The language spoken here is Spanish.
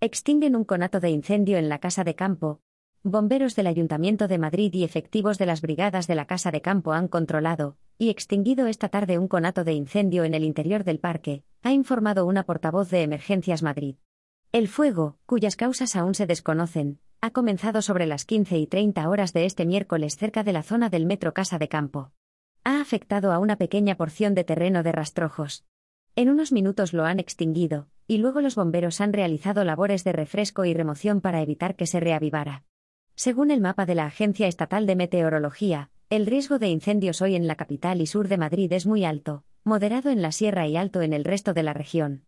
Extinguen un conato de incendio en la casa de campo. Bomberos del Ayuntamiento de Madrid y efectivos de las brigadas de la Casa de Campo han controlado y extinguido esta tarde un conato de incendio en el interior del parque, ha informado una portavoz de Emergencias Madrid. El fuego, cuyas causas aún se desconocen, ha comenzado sobre las 15 y 30 horas de este miércoles cerca de la zona del metro Casa de Campo. Ha afectado a una pequeña porción de terreno de rastrojos. En unos minutos lo han extinguido, y luego los bomberos han realizado labores de refresco y remoción para evitar que se reavivara. Según el mapa de la Agencia Estatal de Meteorología, el riesgo de incendios hoy en la capital y sur de Madrid es muy alto, moderado en la sierra y alto en el resto de la región.